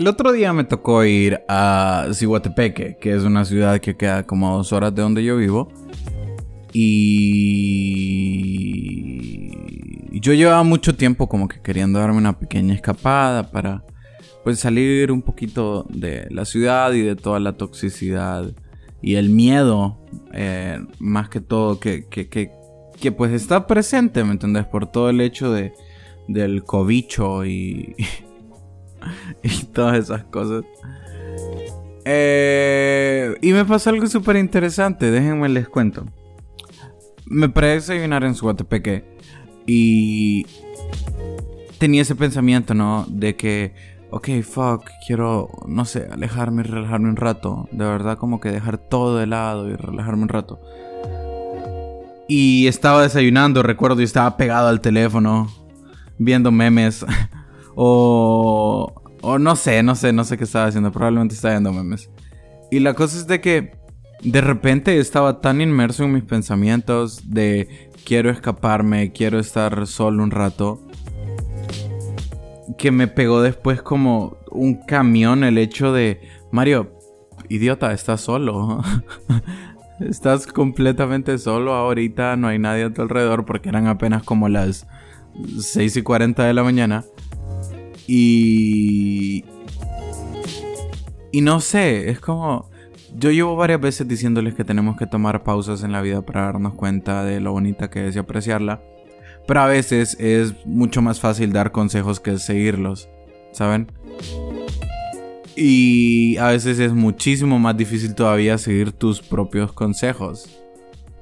El otro día me tocó ir a Cihuatepeque, que es una ciudad que queda como dos horas de donde yo vivo. Y yo llevaba mucho tiempo como que queriendo darme una pequeña escapada para pues salir un poquito de la ciudad y de toda la toxicidad y el miedo, eh, más que todo, que, que, que, que, pues está presente, ¿me entendés? Por todo el hecho de, del cobicho y, y todas esas cosas. Eh, y me pasó algo súper interesante, déjenme les cuento. Me paré desayunar en Suatepeque y tenía ese pensamiento, ¿no? De que, ok, fuck, quiero, no sé, alejarme y relajarme un rato. De verdad, como que dejar todo de lado y relajarme un rato. Y estaba desayunando, recuerdo, y estaba pegado al teléfono, viendo memes. o, o no sé, no sé, no sé qué estaba haciendo. Probablemente estaba viendo memes. Y la cosa es de que de repente estaba tan inmerso en mis pensamientos de quiero escaparme, quiero estar solo un rato, que me pegó después como un camión el hecho de, Mario, idiota, estás solo. estás completamente solo ahorita, no hay nadie a tu alrededor porque eran apenas como las 6 y 40 de la mañana. Y... Y no sé, es como yo llevo varias veces diciéndoles que tenemos que tomar pausas en la vida para darnos cuenta de lo bonita que es y apreciarla. Pero a veces es mucho más fácil dar consejos que seguirlos, ¿saben? Y a veces es muchísimo más difícil todavía seguir tus propios consejos.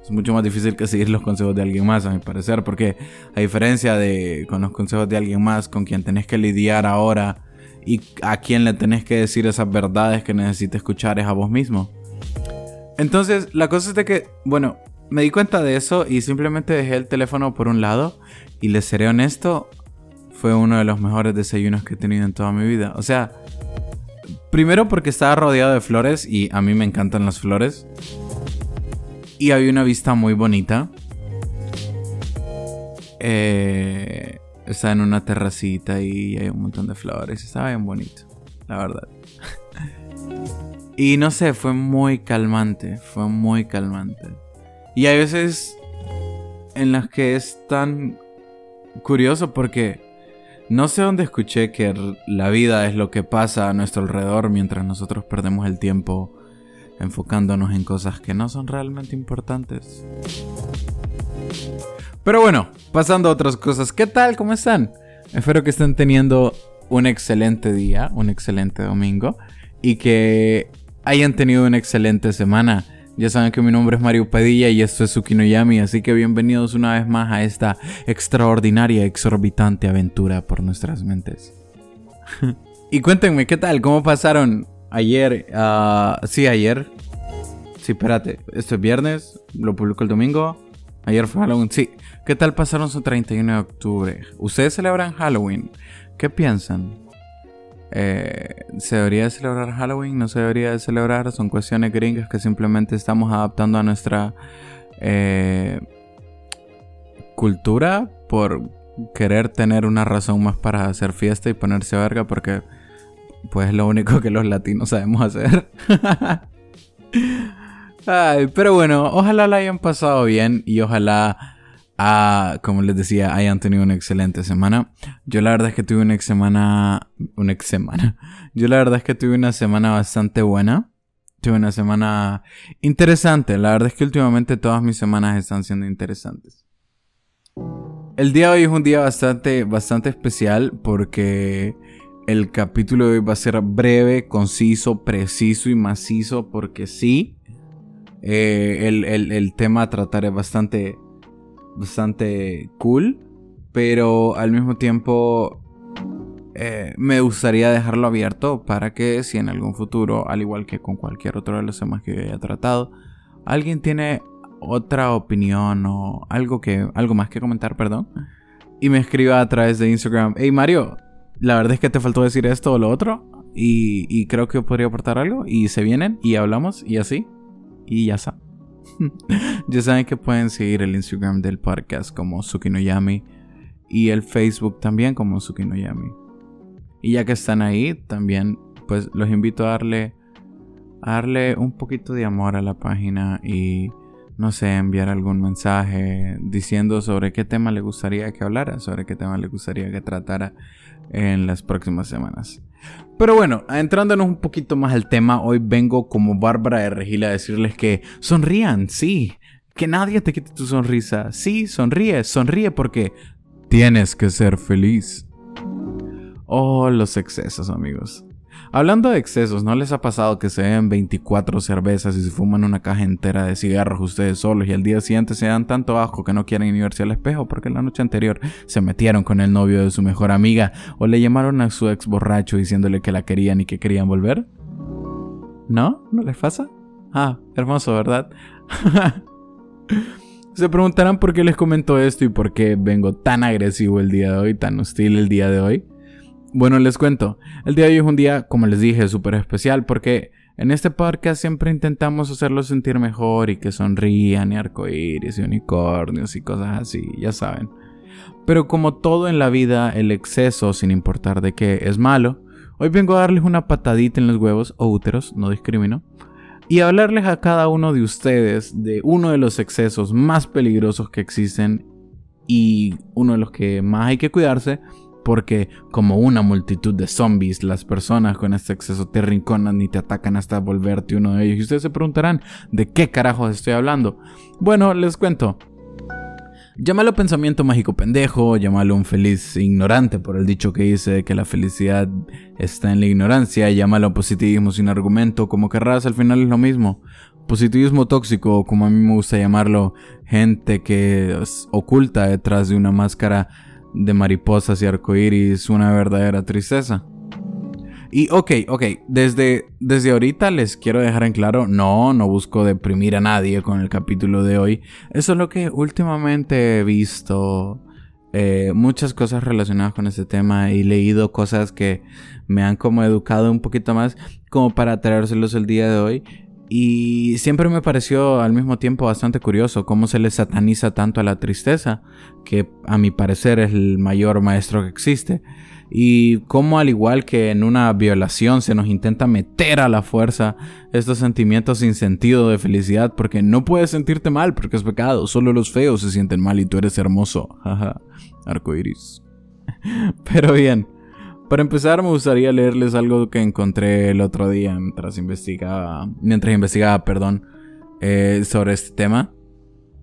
Es mucho más difícil que seguir los consejos de alguien más, a mi parecer, porque a diferencia de con los consejos de alguien más con quien tenés que lidiar ahora, y a quien le tenés que decir esas verdades que necesitas escuchar es a vos mismo. Entonces, la cosa es de que, bueno, me di cuenta de eso y simplemente dejé el teléfono por un lado y les seré honesto, fue uno de los mejores desayunos que he tenido en toda mi vida. O sea, primero porque estaba rodeado de flores y a mí me encantan las flores. Y había una vista muy bonita. Eh, estaba en una terracita y hay un montón de flores. Estaba bien bonito, la verdad. y no sé, fue muy calmante. Fue muy calmante. Y hay veces en las que es tan curioso porque no sé dónde escuché que la vida es lo que pasa a nuestro alrededor mientras nosotros perdemos el tiempo enfocándonos en cosas que no son realmente importantes. Pero bueno, pasando a otras cosas, ¿qué tal? ¿Cómo están? Espero que estén teniendo un excelente día, un excelente domingo y que hayan tenido una excelente semana. Ya saben que mi nombre es Mario Padilla y esto es Yami, así que bienvenidos una vez más a esta extraordinaria, exorbitante aventura por nuestras mentes. y cuéntenme, ¿qué tal? ¿Cómo pasaron ayer? Uh, sí, ayer. Sí, espérate, esto es viernes, lo publico el domingo. Ayer fue Halloween, sí. ¿Qué tal pasaron su 31 de octubre? ¿Ustedes celebran Halloween? ¿Qué piensan? Eh, ¿Se debería celebrar Halloween? ¿No se debería celebrar? Son cuestiones gringas que simplemente estamos adaptando a nuestra eh, cultura por querer tener una razón más para hacer fiesta y ponerse verga porque pues es lo único que los latinos sabemos hacer. Ay, pero bueno, ojalá la hayan pasado bien y ojalá Ah, como les decía, hayan tenido una excelente semana. Yo la verdad es que tuve una semana, una semana. Yo la verdad es que tuve una semana bastante buena. Tuve una semana interesante. La verdad es que últimamente todas mis semanas están siendo interesantes. El día de hoy es un día bastante, bastante especial porque el capítulo de hoy va a ser breve, conciso, preciso y macizo porque sí. Eh, el, el tema a tratar es bastante bastante cool, pero al mismo tiempo eh, me gustaría dejarlo abierto para que si en algún futuro, al igual que con cualquier otro de los temas que yo haya tratado, alguien tiene otra opinión o algo que algo más que comentar, perdón, y me escriba a través de Instagram, hey Mario, la verdad es que te faltó decir esto o lo otro y, creo que podría aportar algo y se vienen y hablamos y así y ya está. ya saben que pueden seguir el Instagram del podcast como Sukinoyami y el Facebook también como Sukinoyami. Y ya que están ahí, también pues los invito a darle, a darle un poquito de amor a la página y no sé, enviar algún mensaje diciendo sobre qué tema le gustaría que hablara, sobre qué tema le gustaría que tratara en las próximas semanas. Pero bueno, entrándonos un poquito más al tema, hoy vengo como Bárbara de Regila a decirles que sonrían, sí, que nadie te quite tu sonrisa, sí, sonríe, sonríe porque tienes que ser feliz. Oh, los excesos, amigos. Hablando de excesos, ¿no les ha pasado que se den 24 cervezas y se fuman una caja entera de cigarros ustedes solos y al día siguiente se dan tanto asco que no quieren ni al espejo porque la noche anterior se metieron con el novio de su mejor amiga o le llamaron a su ex borracho diciéndole que la querían y que querían volver? ¿No? ¿No les pasa? Ah, hermoso, ¿verdad? se preguntarán por qué les comento esto y por qué vengo tan agresivo el día de hoy, tan hostil el día de hoy. Bueno, les cuento. El día de hoy es un día, como les dije, súper especial porque en este podcast siempre intentamos hacerlos sentir mejor y que sonrían y arcoíris y unicornios y cosas así, ya saben. Pero como todo en la vida, el exceso, sin importar de qué, es malo. Hoy vengo a darles una patadita en los huevos o úteros, no discrimino, y hablarles a cada uno de ustedes de uno de los excesos más peligrosos que existen y uno de los que más hay que cuidarse porque como una multitud de zombies, las personas con este exceso te rinconan y te atacan hasta volverte uno de ellos. Y ustedes se preguntarán, ¿de qué carajos estoy hablando? Bueno, les cuento. Llámalo pensamiento mágico pendejo, llámalo un feliz ignorante por el dicho que dice que la felicidad está en la ignorancia, llámalo positivismo sin argumento, como querrás, al final es lo mismo. Positivismo tóxico, como a mí me gusta llamarlo, gente que oculta detrás de una máscara de mariposas y arcoíris una verdadera tristeza. Y ok, ok, desde, desde ahorita les quiero dejar en claro, no, no busco deprimir a nadie con el capítulo de hoy. Eso es lo que últimamente he visto, eh, muchas cosas relacionadas con este tema y leído cosas que me han como educado un poquito más como para traérselos el día de hoy. Y siempre me pareció al mismo tiempo bastante curioso cómo se le sataniza tanto a la tristeza, que a mi parecer es el mayor maestro que existe, y cómo al igual que en una violación se nos intenta meter a la fuerza estos sentimientos sin sentido de felicidad, porque no puedes sentirte mal porque es pecado, solo los feos se sienten mal y tú eres hermoso, jaja, arcoiris. Pero bien. Para empezar, me gustaría leerles algo que encontré el otro día mientras investigaba, mientras investigaba, perdón, eh, sobre este tema.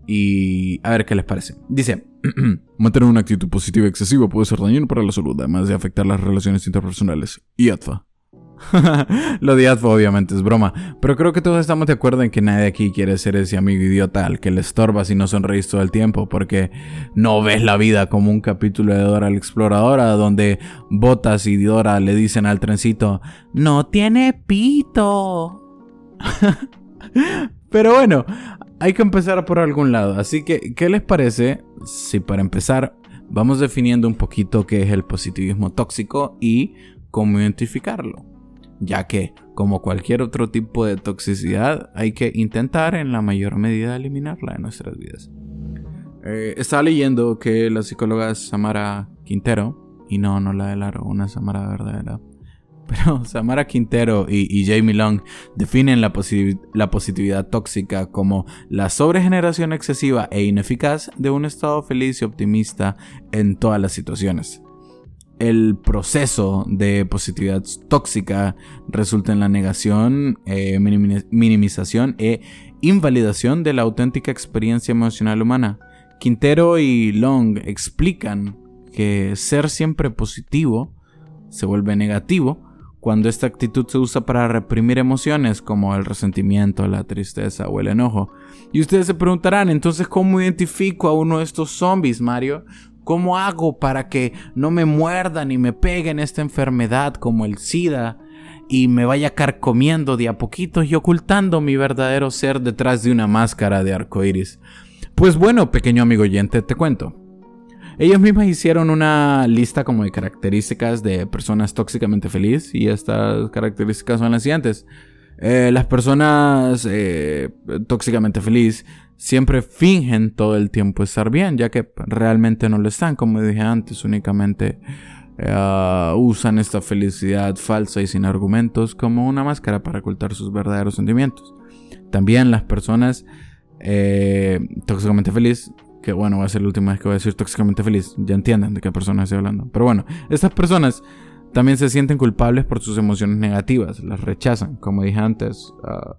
Y a ver qué les parece. Dice, mantener una actitud positiva excesiva puede ser dañino para la salud, además de afectar las relaciones interpersonales. Y ATFA. Lo de obviamente es broma, pero creo que todos estamos de acuerdo en que nadie aquí quiere ser ese amigo idiota al que le estorba si no sonreís todo el tiempo, porque no ves la vida como un capítulo de Dora la Exploradora, donde Botas y Dora le dicen al trencito, no tiene pito. pero bueno, hay que empezar por algún lado, así que, ¿qué les parece si para empezar vamos definiendo un poquito qué es el positivismo tóxico y cómo identificarlo? Ya que, como cualquier otro tipo de toxicidad, hay que intentar en la mayor medida eliminarla de nuestras vidas. Eh, estaba leyendo que la psicóloga Samara Quintero, y no, no la de Laro, una Samara verdadera, pero Samara Quintero y, Jamie Long definen la, la, positividad tóxica como la sobregeneración excesiva e ineficaz de un estado feliz y optimista en todas las situaciones el proceso de positividad tóxica resulta en la negación, eh, minimización e invalidación de la auténtica experiencia emocional humana. Quintero y Long explican que ser siempre positivo se vuelve negativo cuando esta actitud se usa para reprimir emociones como el resentimiento, la tristeza o el enojo. Y ustedes se preguntarán, entonces, ¿cómo identifico a uno de estos zombies, Mario? ¿Cómo hago para que no me muerdan y me peguen esta enfermedad como el SIDA y me vaya carcomiendo de a poquitos y ocultando mi verdadero ser detrás de una máscara de arcoiris? Pues bueno, pequeño amigo oyente, te cuento. Ellos mismas hicieron una lista como de características de personas tóxicamente felices y estas características son las siguientes. Eh, las personas eh, tóxicamente felices siempre fingen todo el tiempo estar bien, ya que realmente no lo están, como dije antes, únicamente eh, usan esta felicidad falsa y sin argumentos como una máscara para ocultar sus verdaderos sentimientos. También las personas eh, tóxicamente feliz, que bueno, va a ser la última vez que voy a decir tóxicamente feliz, ya entienden de qué persona estoy hablando. Pero bueno, estas personas también se sienten culpables por sus emociones negativas, las rechazan, como dije antes. Ah,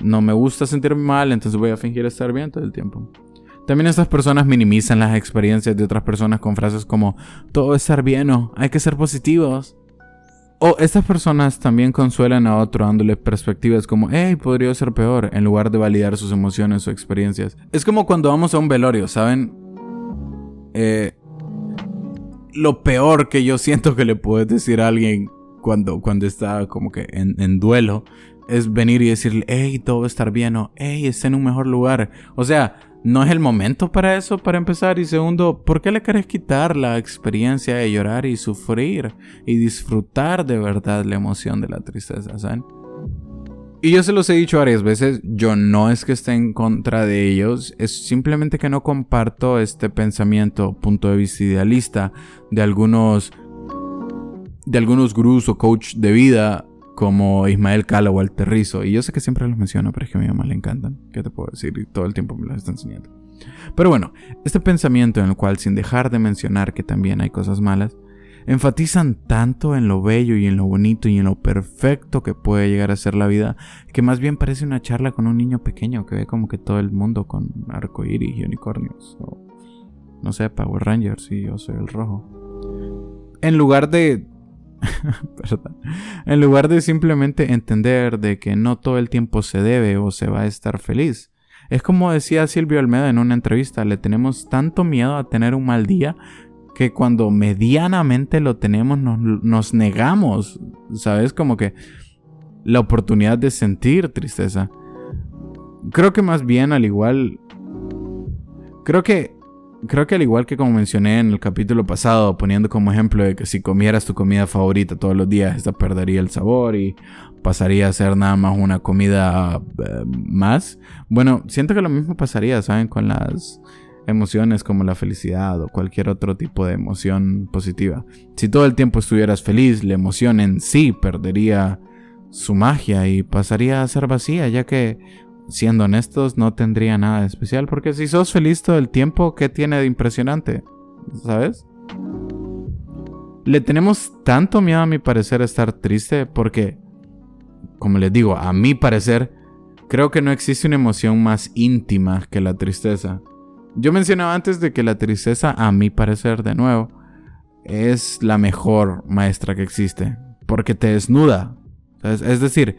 no me gusta sentirme mal, entonces voy a fingir estar bien todo el tiempo. También estas personas minimizan las experiencias de otras personas con frases como todo es estar bien o hay que ser positivos. O estas personas también consuelan a otro dándole perspectivas como, hey, podría ser peor, en lugar de validar sus emociones o experiencias. Es como cuando vamos a un velorio, ¿saben? Eh, lo peor que yo siento que le puedes decir a alguien cuando, cuando está como que en, en duelo es venir y decirle, hey, todo va a estar bien o hey, está en un mejor lugar. O sea, no es el momento para eso, para empezar. Y segundo, ¿por qué le querés quitar la experiencia de llorar y sufrir y disfrutar de verdad la emoción de la tristeza, ¿saben? Y yo se los he dicho varias veces, yo no es que esté en contra de ellos, es simplemente que no comparto este pensamiento, punto de vista idealista de algunos de algunos gurús o coach de vida como Ismael Cala o Alterrizo. Y yo sé que siempre los menciono, pero es que a mi mamá le encantan. ¿Qué te puedo decir? Y todo el tiempo me los está enseñando. Pero bueno, este pensamiento en el cual, sin dejar de mencionar que también hay cosas malas, enfatizan tanto en lo bello y en lo bonito y en lo perfecto que puede llegar a ser la vida, que más bien parece una charla con un niño pequeño que ve como que todo el mundo con arco iris y unicornios. O no sé, Power Rangers y yo soy el rojo. En lugar de en lugar de simplemente entender de que no todo el tiempo se debe o se va a estar feliz. Es como decía Silvio Almeida en una entrevista, le tenemos tanto miedo a tener un mal día que cuando medianamente lo tenemos nos, nos negamos, ¿sabes? Como que la oportunidad de sentir tristeza. Creo que más bien al igual... Creo que Creo que al igual que como mencioné en el capítulo pasado, poniendo como ejemplo de que si comieras tu comida favorita todos los días, esta perdería el sabor y pasaría a ser nada más una comida eh, más. Bueno, siento que lo mismo pasaría, ¿saben? Con las emociones como la felicidad o cualquier otro tipo de emoción positiva. Si todo el tiempo estuvieras feliz, la emoción en sí perdería su magia y pasaría a ser vacía, ya que siendo honestos, no tendría nada de especial. Porque si sos feliz todo el tiempo, ¿qué tiene de impresionante? ¿Sabes? Le tenemos tanto miedo a mi parecer a estar triste porque, como les digo, a mi parecer, creo que no existe una emoción más íntima que la tristeza. Yo mencionaba antes de que la tristeza, a mi parecer, de nuevo, es la mejor maestra que existe. Porque te desnuda. Es decir,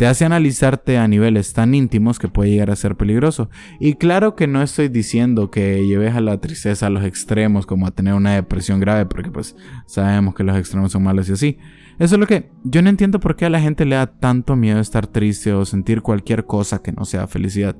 te hace analizarte a niveles tan íntimos que puede llegar a ser peligroso. Y claro que no estoy diciendo que lleves a la tristeza a los extremos, como a tener una depresión grave, porque pues sabemos que los extremos son malos y así. Eso es lo que yo no entiendo por qué a la gente le da tanto miedo estar triste o sentir cualquier cosa que no sea felicidad.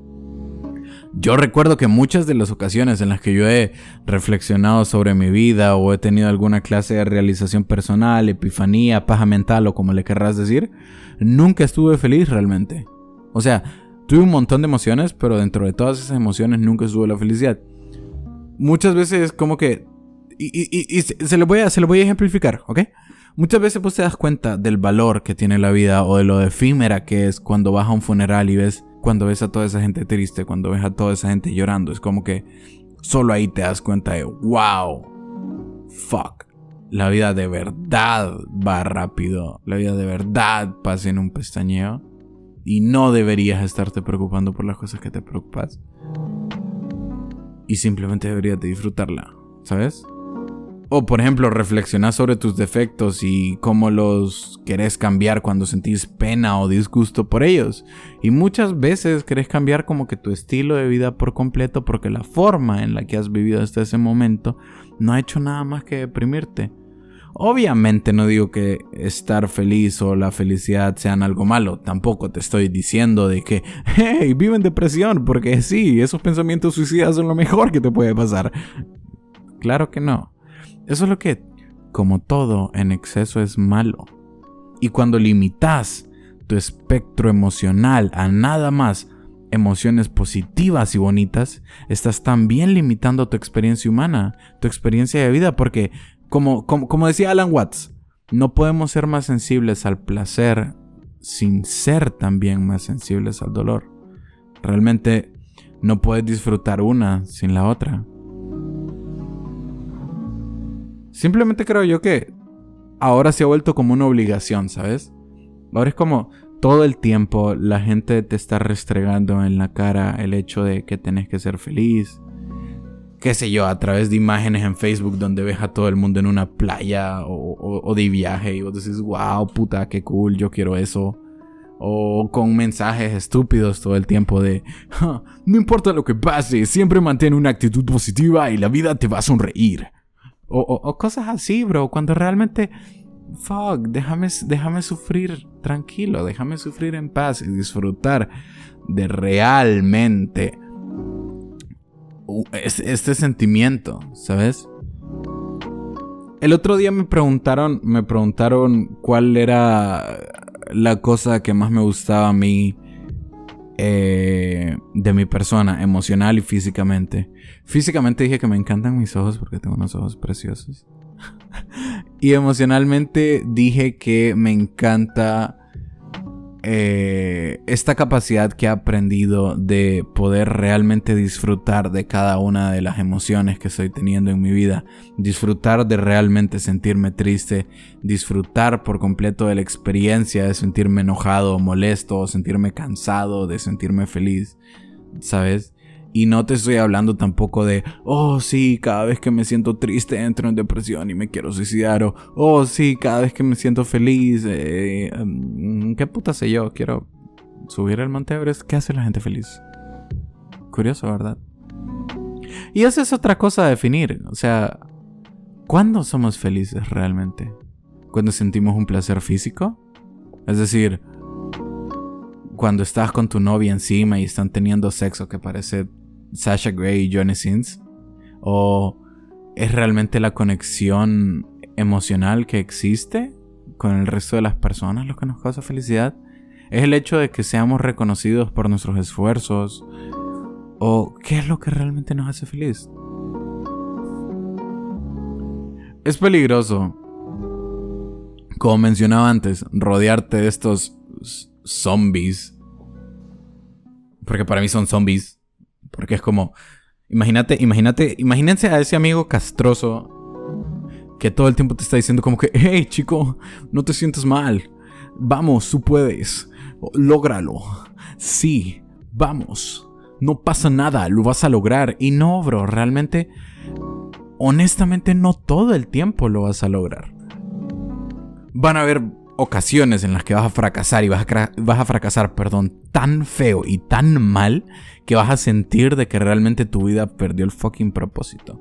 Yo recuerdo que muchas de las ocasiones en las que yo he reflexionado sobre mi vida o he tenido alguna clase de realización personal, epifanía, paja mental o como le querrás decir, nunca estuve feliz realmente. O sea, tuve un montón de emociones, pero dentro de todas esas emociones nunca estuvo la felicidad. Muchas veces como que... Y, se, lo voy a, se lo voy a ejemplificar, ¿ok? Muchas veces vos te das cuenta del valor que tiene la vida o de lo efímera que es cuando vas a un funeral y ves cuando ves a toda esa gente triste, cuando ves a toda esa gente llorando. Es como que solo ahí te das cuenta de, wow, fuck. La vida de verdad va rápido. La vida de verdad pasa en un pestañeo. Y no deberías estarte preocupando por las cosas que te preocupas. Y simplemente deberías de disfrutarla, ¿sabes? O por ejemplo, reflexionar sobre tus defectos y cómo los querés cambiar cuando sentís pena o disgusto por ellos. Y muchas veces querés cambiar como que tu estilo de vida por completo porque la forma en la que has vivido hasta ese momento no ha hecho nada más que deprimirte. Obviamente no digo que estar feliz o la felicidad sean algo malo, tampoco te estoy diciendo de que, hey, vive depresión, porque sí, esos pensamientos suicidas son lo mejor que te puede pasar. Claro que no. Eso es lo que, como todo en exceso, es malo. Y cuando limitas tu espectro emocional a nada más emociones positivas y bonitas, estás también limitando tu experiencia humana, tu experiencia de vida, porque como, como, como decía Alan Watts, no podemos ser más sensibles al placer sin ser también más sensibles al dolor. Realmente no puedes disfrutar una sin la otra. Simplemente creo yo que ahora se ha vuelto como una obligación, ¿sabes? Ahora es como todo el tiempo la gente te está restregando en la cara el hecho de que tenés que ser feliz. Qué sé yo, a través de imágenes en Facebook donde ves a todo el mundo en una playa o, de viaje y vos decís, wow, puta, qué cool, yo quiero eso. O con mensajes estúpidos todo el tiempo de, no importa lo que pase, siempre mantén una actitud positiva y la vida te va a sonreír. O, cosas así, bro, cuando realmente fuck, déjame, déjame sufrir tranquilo, déjame sufrir en paz y disfrutar de realmente este sentimiento, ¿sabes? El otro día me preguntaron, me preguntaron cuál era la cosa que más me gustaba a mí eh, de mi persona, emocional y físicamente. Físicamente dije que me encantan mis ojos porque tengo unos ojos preciosos. y emocionalmente dije que me encanta eh, esta capacidad que he aprendido de poder realmente disfrutar de cada una de las emociones que estoy teniendo en mi vida. Disfrutar de realmente sentirme triste. Disfrutar por completo de la experiencia de sentirme enojado, molesto, sentirme cansado, de sentirme feliz. ¿Sabes? Y no te estoy hablando tampoco de, oh sí, cada vez que me siento triste entro en depresión y me quiero suicidar. O, oh sí, cada vez que me siento feliz, eh, mm, ¿qué puta sé yo? Quiero subir el Monte Everest. ¿Qué hace la gente feliz? Curioso, ¿verdad? Y esa es otra cosa a definir. O sea, ¿cuándo somos felices realmente? ¿Cuando sentimos un placer físico? Es decir, cuando estás con tu novia encima y están teniendo sexo que parece Sasha Grey y Johnny Sins? ¿O es realmente la conexión emocional que existe con el resto de las personas lo que nos causa felicidad? ¿Es el hecho de que seamos reconocidos por nuestros esfuerzos? ¿O qué es lo que realmente nos hace feliz? Es peligroso, como mencionaba antes, rodearte de estos zombies. Porque para mí son zombies porque es como, imagínate, imagínate, imagínense a ese amigo castroso que todo el tiempo te está diciendo como que, hey chico, no te sientes mal. Vamos, tú puedes. Lógralo. Sí, vamos. No pasa nada, lo vas a lograr. Y no, bro, realmente, honestamente, no todo el tiempo lo vas a lograr. Van a haber ocasiones en las que vas a fracasar y vas a, vas a fracasar, perdón, tan feo y tan mal que vas a sentir de que realmente tu vida perdió el fucking propósito.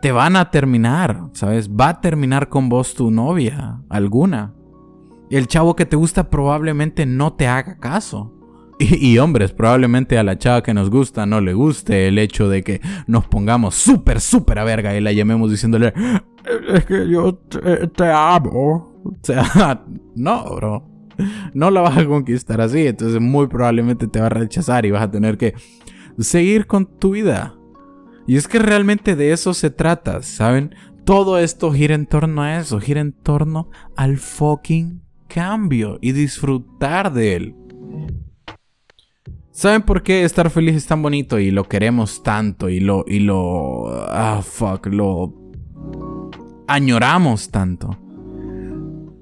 Te van a terminar, ¿sabes? Va a terminar con vos tu novia, alguna. El chavo que te gusta probablemente no te haga caso. Y, hombres, probablemente a la chava que nos gusta no le guste el hecho de que nos pongamos súper, súper a verga y la llamemos diciéndole, es que yo te, amo. O sea, no, bro. No la vas a conquistar así. Entonces muy probablemente te va a rechazar y vas a tener que seguir con tu vida. Y es que realmente de eso se trata, ¿saben? Todo esto gira en torno a eso, gira en torno al fucking cambio y disfrutar de él. ¿Saben por qué estar feliz es tan bonito y lo queremos tanto y lo y lo ah fuck, lo añoramos tanto.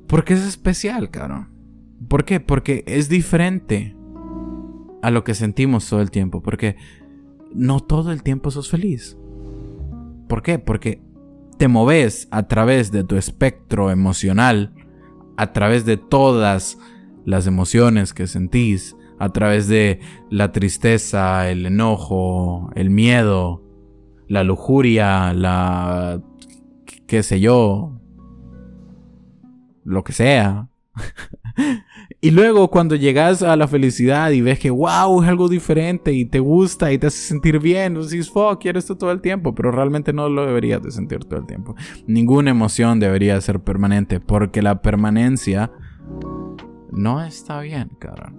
Porque es especial, cabrón. ¿Por qué? Porque es diferente a lo que sentimos todo el tiempo. Porque no todo el tiempo sos feliz. ¿Por qué? Porque te moves a través de tu espectro emocional, a través de todas las emociones que sentís, a través de la tristeza, el enojo, el miedo, la lujuria, la qué sé yo, lo que sea. y luego cuando llegas a la felicidad y ves que wow, es algo diferente y te gusta y te hace sentir bien, dices, fuck, quiero esto todo el tiempo, pero realmente no lo deberías de sentir todo el tiempo. Ninguna emoción debería ser permanente porque la permanencia no está bien, cara.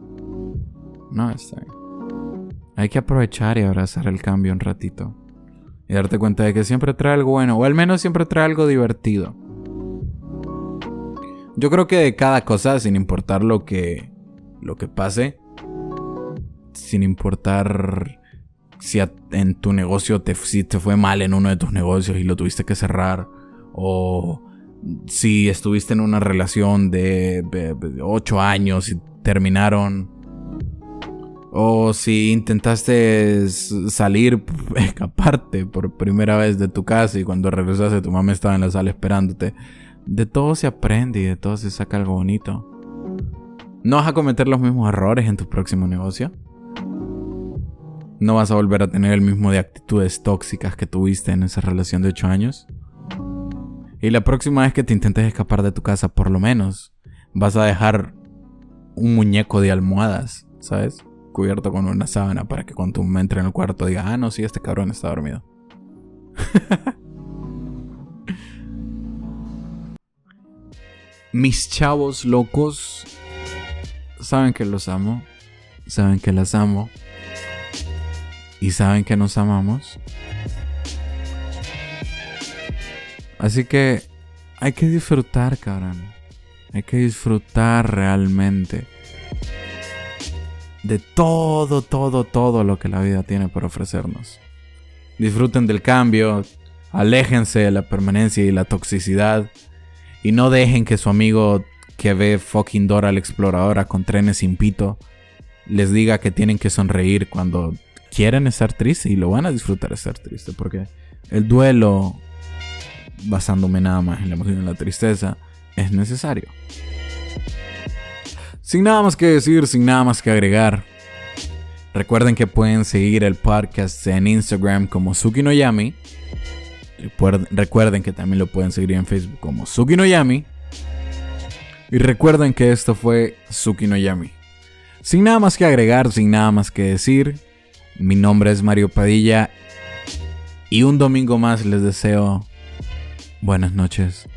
No está bien. Hay que aprovechar y abrazar el cambio un ratito. Y darte cuenta de que siempre trae algo bueno, o al menos siempre trae algo divertido. Yo creo que de cada cosa, sin importar lo que, lo que pase, sin importar si en tu negocio te, si te fue mal en uno de tus negocios y lo tuviste que cerrar, o si estuviste en una relación de, 8 años y terminaron, o si intentaste salir, escaparte por primera vez de tu casa y cuando regresaste tu mamá estaba en la sala esperándote. De todo se aprende y de todo se saca algo bonito. ¿No vas a cometer los mismos errores en tu próximo negocio? ¿No vas a volver a tener el mismo de actitudes tóxicas que tuviste en esa relación de 8 años? Y la próxima vez que te intentes escapar de tu casa, por lo menos, vas a dejar un muñeco de almohadas, ¿sabes? Cubierto con una sábana para que cuando me entre en el cuarto diga, ah, no, sí, este cabrón está dormido. Mis chavos locos saben que los amo, saben que las amo y saben que nos amamos. Así que hay que disfrutar, cabrón. Hay que disfrutar realmente de todo, todo, todo lo que la vida tiene para ofrecernos. Disfruten del cambio, aléjense de la permanencia y la toxicidad y no dejen que su amigo que ve fucking Dora la exploradora con trenes sin pito les diga que tienen que sonreír cuando quieren estar tristes y lo van a disfrutar estar triste porque el duelo basándome nada más en la emoción y la tristeza, es necesario. Sin nada más que decir, sin nada más que agregar, recuerden que pueden seguir el podcast en Instagram como Suki no Yami. Recuerden que también lo pueden seguir en Facebook como Suki no Yami. Y recuerden que esto fue Suki no Yami. Sin nada más que agregar, sin nada más que decir, mi nombre es Mario Padilla y un domingo más les deseo Buenas noches.